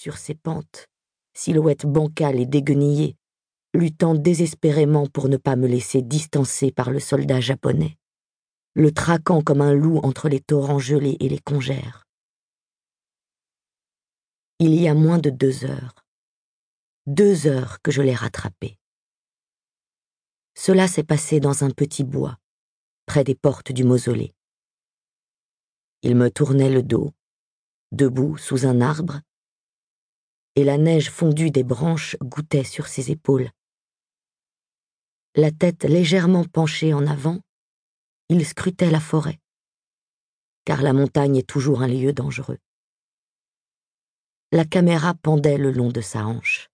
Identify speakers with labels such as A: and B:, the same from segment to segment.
A: sur ses pentes, silhouette bancale et déguenillée, luttant désespérément pour ne pas me laisser distancer par le soldat japonais, le traquant comme un loup entre les torrents gelés et les congères. Il y a moins de deux heures, deux heures que je l'ai rattrapé. Cela s'est passé dans un petit bois, près des portes du mausolée. Il me tournait le dos, debout sous un arbre, et la neige fondue des branches goûtait sur ses épaules. La tête légèrement penchée en avant, il scrutait la forêt, car la montagne est toujours un lieu dangereux. La caméra pendait le long de sa hanche.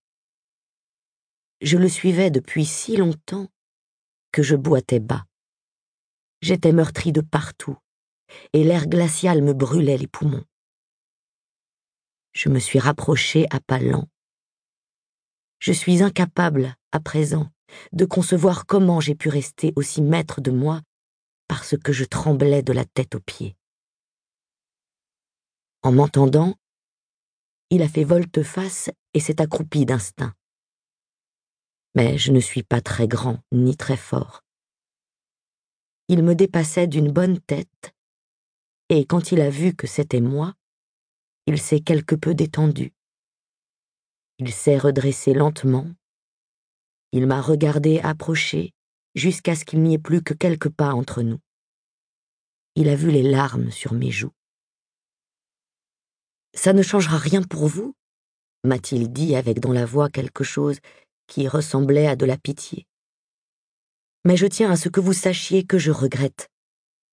A: Je le suivais depuis si longtemps que je boitais bas. J'étais meurtri de partout, et l'air glacial me brûlait les poumons. Je me suis rapproché à pas lents. Je suis incapable, à présent, de concevoir comment j'ai pu rester aussi maître de moi parce que je tremblais de la tête aux pieds. En m'entendant, il a fait volte-face et s'est accroupi d'instinct. Mais je ne suis pas très grand ni très fort. Il me dépassait d'une bonne tête, et quand il a vu que c'était moi, il s'est quelque peu détendu. Il s'est redressé lentement. Il m'a regardé approcher jusqu'à ce qu'il n'y ait plus que quelques pas entre nous. Il a vu les larmes sur mes joues. Ça ne changera rien pour vous? m'a-t-il dit avec dans la voix quelque chose qui ressemblait à de la pitié. Mais je tiens à ce que vous sachiez que je regrette.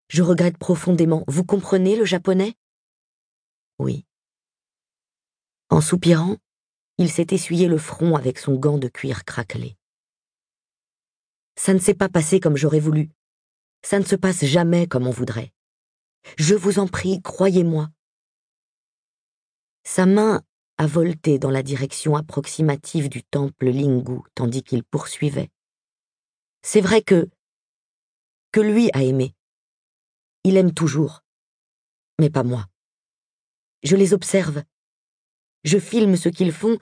A: Je regrette profondément. Vous comprenez le japonais? Oui. En soupirant, il s'est essuyé le front avec son gant de cuir craquelé. Ça ne s'est pas passé comme j'aurais voulu. Ça ne se passe jamais comme on voudrait. Je vous en prie, croyez-moi. Sa main a volté dans la direction approximative du temple Lingu tandis qu'il poursuivait. C'est vrai que. que lui a aimé. Il aime toujours. Mais pas moi. Je les observe, je filme ce qu'ils font,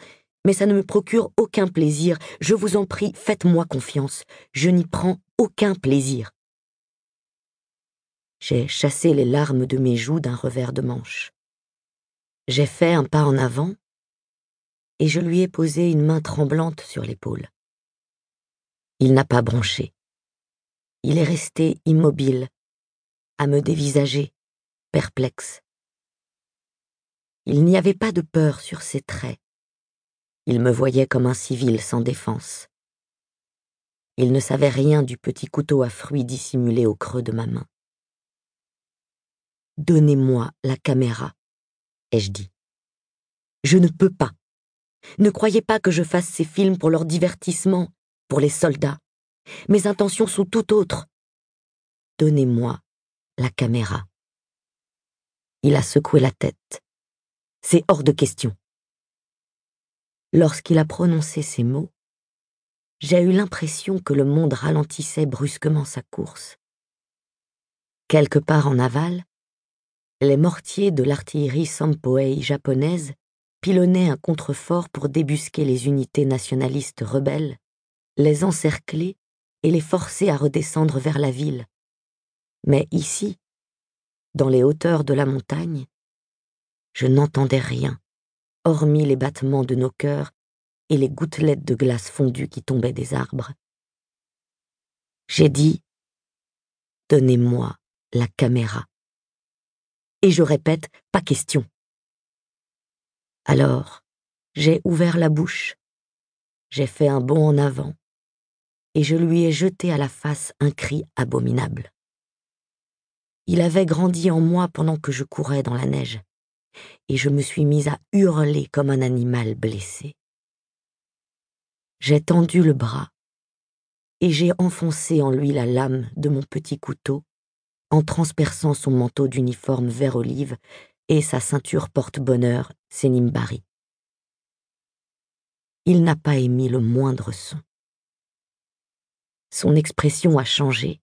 A: mais ça ne me procure aucun plaisir. Je vous en prie, faites-moi confiance. Je n'y prends aucun plaisir. J'ai chassé les larmes de mes joues d'un revers de manche. J'ai fait un pas en avant et je lui ai posé une main tremblante sur l'épaule. Il n'a pas bronché. Il est resté immobile, à me dévisager, perplexe. Il n'y avait pas de peur sur ses traits. Il me voyait comme un civil sans défense. Il ne savait rien du petit couteau à fruits dissimulé au creux de ma main. Donnez-moi la caméra, ai-je dit. Je ne peux pas. Ne croyez pas que je fasse ces films pour leur divertissement, pour les soldats. Mes intentions sont tout autres. Donnez-moi la caméra. Il a secoué la tête. C'est hors de question. Lorsqu'il a prononcé ces mots, j'ai eu l'impression que le monde ralentissait brusquement sa course. Quelque part en aval, les mortiers de l'artillerie Sampoei japonaise pilonnaient un contrefort pour débusquer les unités nationalistes rebelles, les encercler et les forcer à redescendre vers la ville. Mais ici, dans les hauteurs de la montagne, je n'entendais rien, hormis les battements de nos cœurs et les gouttelettes de glace fondue qui tombaient des arbres. J'ai dit Donnez-moi la caméra. Et je répète, pas question. Alors, j'ai ouvert la bouche, j'ai fait un bond en avant, et je lui ai jeté à la face un cri abominable. Il avait grandi en moi pendant que je courais dans la neige et je me suis mise à hurler comme un animal blessé. J'ai tendu le bras et j'ai enfoncé en lui la lame de mon petit couteau en transperçant son manteau d'uniforme vert olive et sa ceinture porte-bonheur Senimbari. Il n'a pas émis le moindre son. Son expression a changé.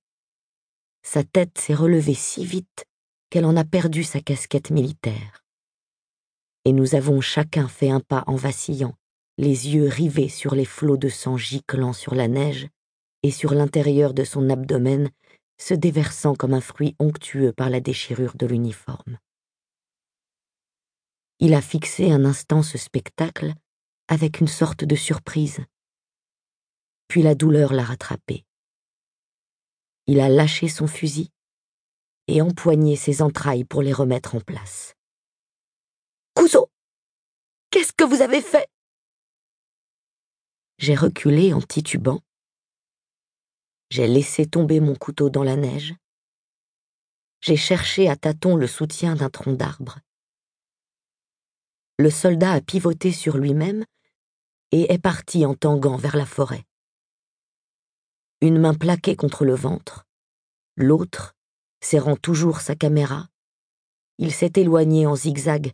A: Sa tête s'est relevée si vite qu'elle en a perdu sa casquette militaire. Et nous avons chacun fait un pas en vacillant, les yeux rivés sur les flots de sang giclant sur la neige et sur l'intérieur de son abdomen se déversant comme un fruit onctueux par la déchirure de l'uniforme. Il a fixé un instant ce spectacle avec une sorte de surprise. Puis la douleur l'a rattrapé. Il a lâché son fusil et empoigné ses entrailles pour les remettre en place. Couseau Qu'est-ce que vous avez fait? J'ai reculé en titubant. J'ai laissé tomber mon couteau dans la neige. J'ai cherché à tâtons le soutien d'un tronc d'arbre. Le soldat a pivoté sur lui-même et est parti en tanguant vers la forêt. Une main plaquée contre le ventre, l'autre serrant toujours sa caméra, il s'est éloigné en zigzag,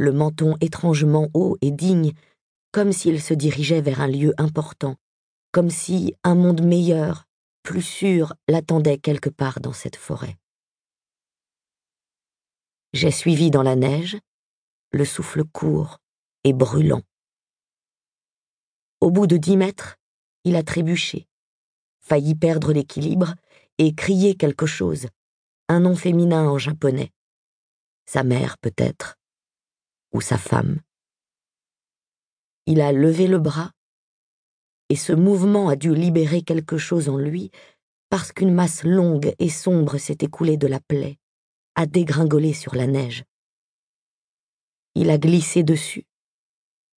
A: le menton étrangement haut et digne, comme s'il se dirigeait vers un lieu important, comme si un monde meilleur, plus sûr, l'attendait quelque part dans cette forêt. J'ai suivi dans la neige, le souffle court et brûlant. Au bout de dix mètres, il a trébuché, failli perdre l'équilibre et crier quelque chose, un nom féminin en japonais. Sa mère peut-être, ou sa femme. Il a levé le bras, et ce mouvement a dû libérer quelque chose en lui, parce qu'une masse longue et sombre s'est écoulée de la plaie, a dégringolé sur la neige. Il a glissé dessus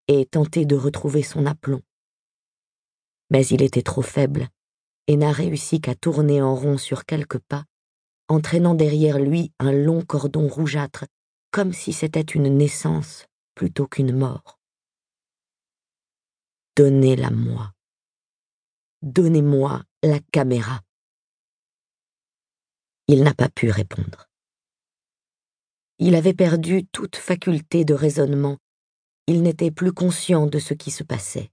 A: et tenté de retrouver son aplomb. Mais il était trop faible et n'a réussi qu'à tourner en rond sur quelques pas entraînant derrière lui un long cordon rougeâtre, comme si c'était une naissance plutôt qu'une mort. Donnez-la-moi. Donnez-moi la caméra. Il n'a pas pu répondre. Il avait perdu toute faculté de raisonnement, il n'était plus conscient de ce qui se passait.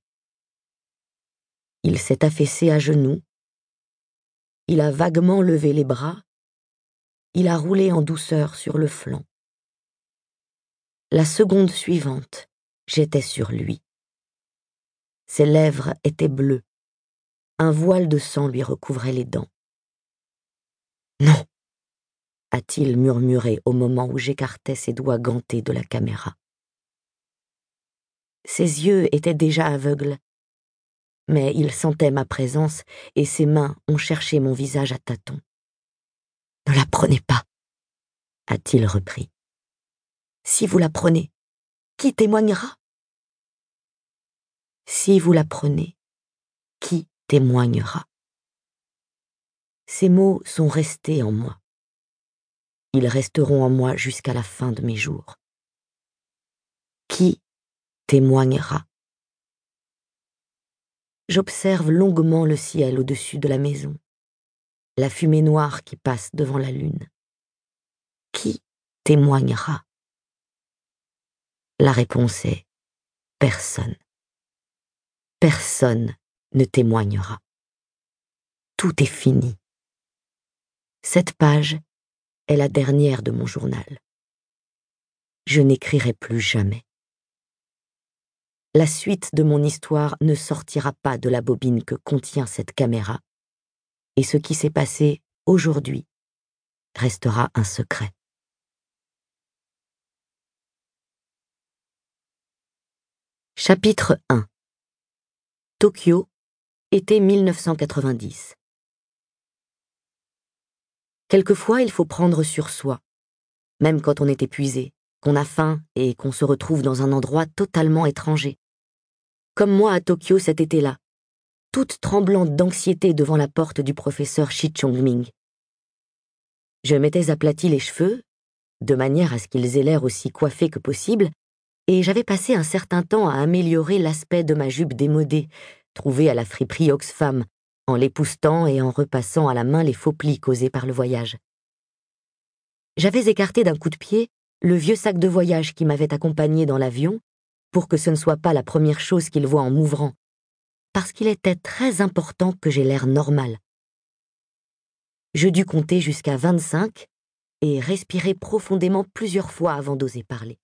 A: Il s'est affaissé à genoux, il a vaguement levé les bras, il a roulé en douceur sur le flanc. La seconde suivante, j'étais sur lui. Ses lèvres étaient bleues. Un voile de sang lui recouvrait les dents. Non, a-t-il murmuré au moment où j'écartais ses doigts gantés de la caméra. Ses yeux étaient déjà aveugles, mais il sentait ma présence et ses mains ont cherché mon visage à tâtons. Ne la prenez pas, a-t-il repris. Si vous la prenez, qui témoignera? Si vous la prenez, qui témoignera? Ces mots sont restés en moi. Ils resteront en moi jusqu'à la fin de mes jours. Qui témoignera? J'observe longuement le ciel au-dessus de la maison la fumée noire qui passe devant la lune. Qui témoignera? La réponse est personne. Personne ne témoignera. Tout est fini. Cette page est la dernière de mon journal. Je n'écrirai plus jamais. La suite de mon histoire ne sortira pas de la bobine que contient cette caméra et ce qui s'est passé aujourd'hui restera un secret. Chapitre 1 Tokyo, été 1990 Quelquefois il faut prendre sur soi, même quand on est épuisé, qu'on a faim et qu'on se retrouve dans un endroit totalement étranger. Comme moi à Tokyo cet été-là, toute tremblante d'anxiété devant la porte du professeur Shi Chongming. Je m'étais aplati les cheveux, de manière à ce qu'ils aient l'air aussi coiffés que possible, et j'avais passé un certain temps à améliorer l'aspect de ma jupe démodée, trouvée à la friperie Oxfam, en l'époustant et en repassant à la main les faux plis causés par le voyage. J'avais écarté d'un coup de pied le vieux sac de voyage qui m'avait accompagné dans l'avion, pour que ce ne soit pas la première chose qu'il voit en m'ouvrant, parce qu'il était très important que j'ai l'air normal. Je dus compter jusqu'à 25 et respirer profondément plusieurs fois avant d'oser parler.